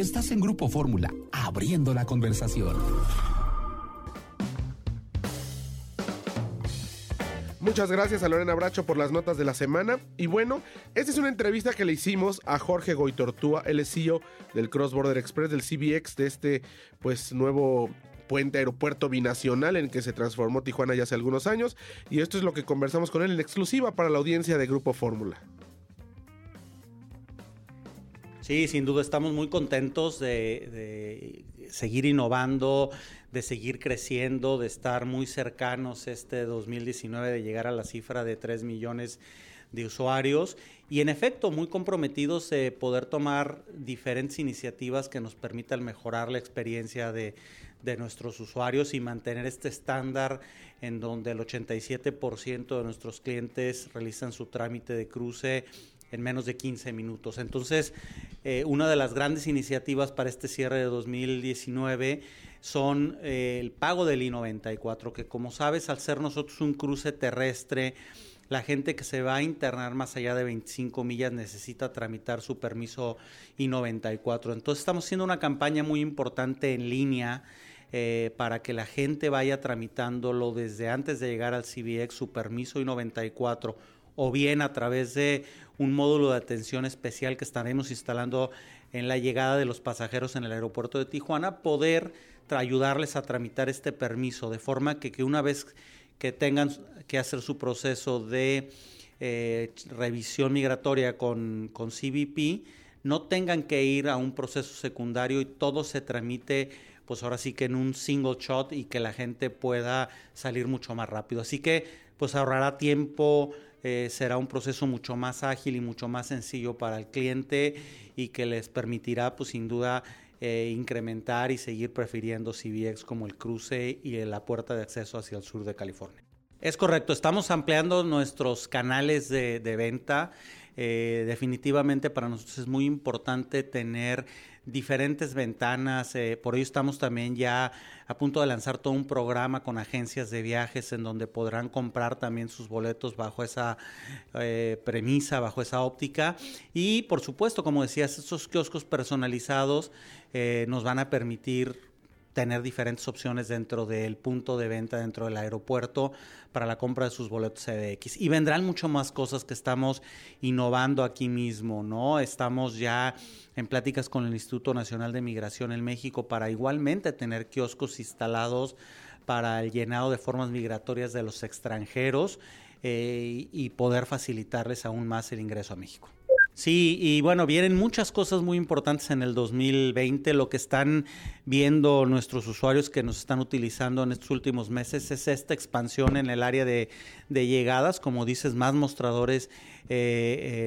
Estás en Grupo Fórmula, abriendo la conversación. Muchas gracias a Lorena Bracho por las notas de la semana. Y bueno, esta es una entrevista que le hicimos a Jorge Goitortúa, el CEO del Cross Border Express, del CBX, de este pues nuevo puente aeropuerto binacional en que se transformó Tijuana ya hace algunos años. Y esto es lo que conversamos con él en exclusiva para la audiencia de Grupo Fórmula. Sí, sin duda estamos muy contentos de, seguir innovando, de seguir creciendo, de estar muy cercanos este 2019, de llegar a la cifra de 3 millones de usuarios. Y en efecto muy comprometidos de poder tomar diferentes iniciativas que nos permitan mejorar la experiencia de, de nuestros usuarios y mantener este estándar en donde el 87% de nuestros clientes realizan su trámite de cruce en menos de 15 minutos. Entonces, eh, una de las grandes iniciativas para este cierre de 2019 son eh, el pago del I-94, que como sabes, al ser nosotros un cruce terrestre, la gente que se va a internar más allá de 25 millas necesita tramitar su permiso I-94. Entonces estamos haciendo una campaña muy importante en línea eh, para que la gente vaya tramitándolo desde antes de llegar al CBX, su permiso I-94 o bien a través de un módulo de atención especial que estaremos instalando en la llegada de los pasajeros en el aeropuerto de Tijuana, poder ayudarles a tramitar este permiso, de forma que, que una vez que tengan que hacer su proceso de eh, revisión migratoria con, con CBP, no tengan que ir a un proceso secundario y todo se tramite pues ahora sí que en un single shot y que la gente pueda salir mucho más rápido. Así que pues ahorrará tiempo, eh, será un proceso mucho más ágil y mucho más sencillo para el cliente y que les permitirá pues sin duda eh, incrementar y seguir prefiriendo CBX como el cruce y la puerta de acceso hacia el sur de California. Es correcto, estamos ampliando nuestros canales de, de venta. Eh, definitivamente para nosotros es muy importante tener diferentes ventanas. Eh, por ello estamos también ya a punto de lanzar todo un programa con agencias de viajes en donde podrán comprar también sus boletos bajo esa eh, premisa, bajo esa óptica. Y por supuesto, como decías, estos kioscos personalizados nos van a permitir tener diferentes opciones dentro del punto de venta, dentro del aeropuerto, para la compra de sus boletos CDX. Y vendrán mucho más cosas que estamos innovando aquí mismo, ¿no? Estamos ya en pláticas con el Instituto Nacional de Migración en México para igualmente tener kioscos instalados para el llenado de formas migratorias de los extranjeros eh, y poder facilitarles aún más el ingreso a México. Sí, y bueno, vienen muchas cosas muy importantes en el 2020. Lo que están viendo nuestros usuarios que nos están utilizando en estos últimos meses es esta expansión en el área de, llegadas, como dices, más mostradores eh,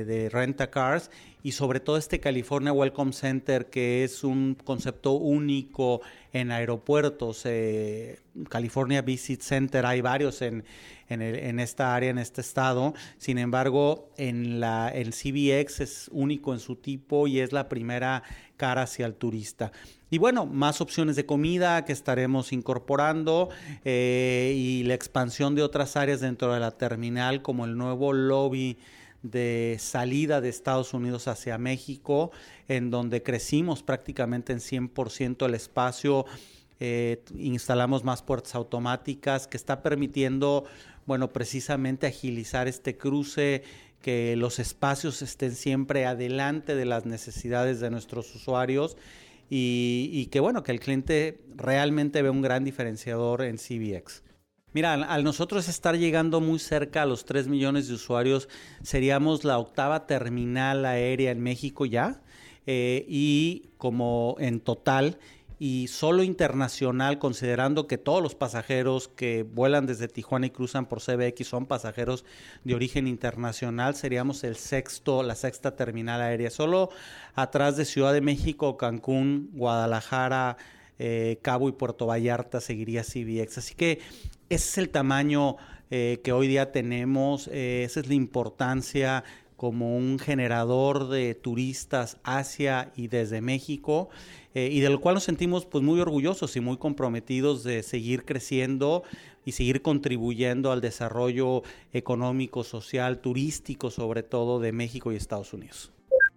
eh, de renta cars y sobre todo este California Welcome Center que es un concepto único en aeropuertos. Eh, California Visit Center hay varios en, en, esta área, en este estado. Sin embargo, en la, el CBX es único en su tipo y es la primera cara hacia el turista. Y bueno, más opciones de comida que estaremos incorporando y la expansión de otras áreas dentro de la terminal como el nuevo lobby de salida de Estados Unidos hacia México, en donde crecimos prácticamente en 100% el espacio. Eh, instalamos más puertas automáticas que está permitiendo, bueno, precisamente agilizar este cruce, que los espacios estén siempre adelante de las necesidades de nuestros usuarios y, que, bueno, que el cliente realmente ve un gran diferenciador en CBX. Mira, al nosotros estar llegando muy cerca a los 3 millones de usuarios, seríamos la octava terminal aérea en México ya. Eh, y como en total y solo internacional, considerando que todos los pasajeros que vuelan desde Tijuana y cruzan por CBX son pasajeros de origen internacional, seríamos el sexto, la sexta terminal aérea. Solo atrás de Ciudad de México, Cancún, Guadalajara, eh, Cabo y Puerto Vallarta seguiría CBX. Así que ese es el tamaño eh, que hoy día tenemos, eh, esa es la importancia como un generador de turistas hacia y desde México eh, y del cual nos sentimos pues muy orgullosos y muy comprometidos de seguir creciendo y seguir contribuyendo al desarrollo económico, social, turístico sobre todo de México y Estados Unidos.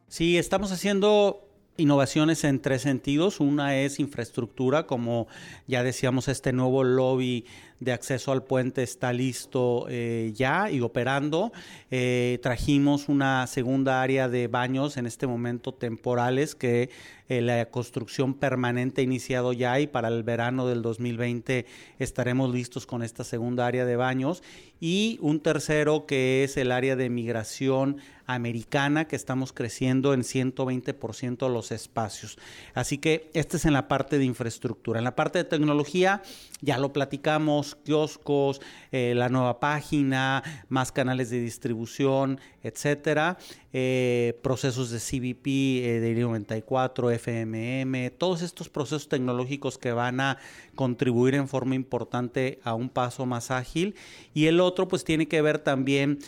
Sí, estamos haciendo Innovaciones en tres sentidos. Una es infraestructura, como ya decíamos, este nuevo lobby de acceso al puente está listo eh, ya y operando. Eh, trajimos una segunda área de baños en este momento temporales que eh, la construcción permanente ha iniciado ya y para el verano del 2020 estaremos listos con esta segunda área de baños. Y un tercero que es el área de migración americana que estamos creciendo en 120% los espacios. Así que este es en la parte de infraestructura. En la parte de tecnología ya lo platicamos, kioscos, eh, la nueva página, más canales de distribución, etcétera, eh, procesos de CBP, eh, de 94, FMM, todos estos procesos tecnológicos que van a contribuir en forma importante a un paso más ágil. Y el otro pues tiene que ver también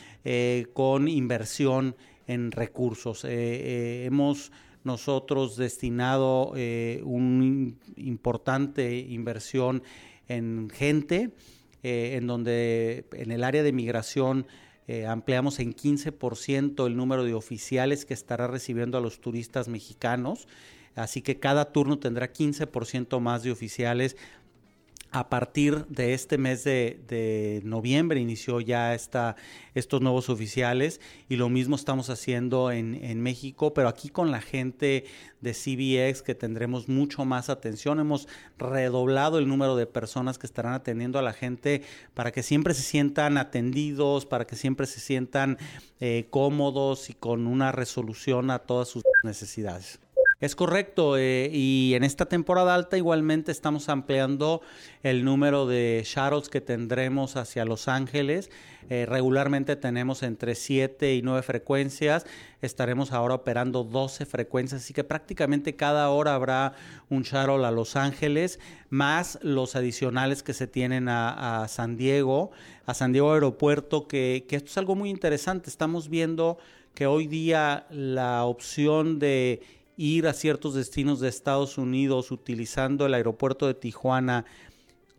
con inversión en recursos. hemos nosotros destinado una importante inversión en gente, eh, en donde en el área de migración eh, ampliamos en 15% el número de oficiales que estará recibiendo a los turistas mexicanos. Así que cada turno tendrá 15% más de oficiales a partir de este mes de, noviembre inició ya esta, estos nuevos oficiales y lo mismo estamos haciendo en, en, México, pero aquí con la gente de CBX que tendremos mucho más atención. Hemos redoblado el número de personas que estarán atendiendo a la gente para que siempre se sientan atendidos, para que siempre se sientan eh, cómodos y con una resolución a todas sus necesidades. Es correcto, eh, y en esta temporada alta igualmente estamos ampliando el número de shuttles que tendremos hacia Los Ángeles. Eh, regularmente tenemos entre 7 y 9 frecuencias, estaremos ahora operando 12 frecuencias, así que prácticamente cada hora habrá un shuttle a Los Ángeles, más los adicionales que se tienen a, San Diego, a San Diego Aeropuerto, que, que esto es algo muy interesante. Estamos viendo que hoy día la opción de ir a ciertos destinos de Estados Unidos utilizando el aeropuerto de Tijuana,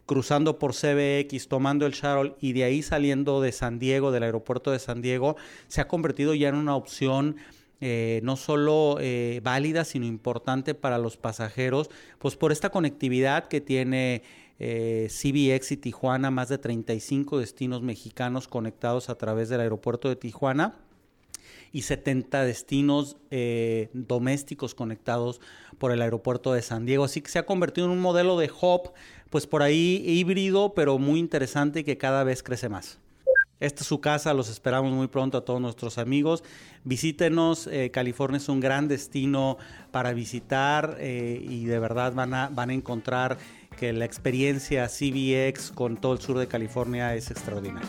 cruzando por CBX, tomando el shuttle y de ahí saliendo de San Diego, del aeropuerto de San Diego, se ha convertido ya en una opción eh, no solo eh, válida, sino importante para los pasajeros, pues por esta conectividad que tiene eh, CBX y Tijuana, más de 35 destinos mexicanos conectados a través del aeropuerto de Tijuana y 70 destinos eh, domésticos conectados por el aeropuerto de San Diego. Así que se ha convertido en un modelo de hub, pues por ahí híbrido, pero muy interesante y que cada vez crece más. Esta es su casa, los esperamos muy pronto a todos nuestros amigos. Visítenos, eh, California es un gran destino para visitar eh, y de verdad van a, van a encontrar que la experiencia CBX con todo el sur de California es extraordinaria.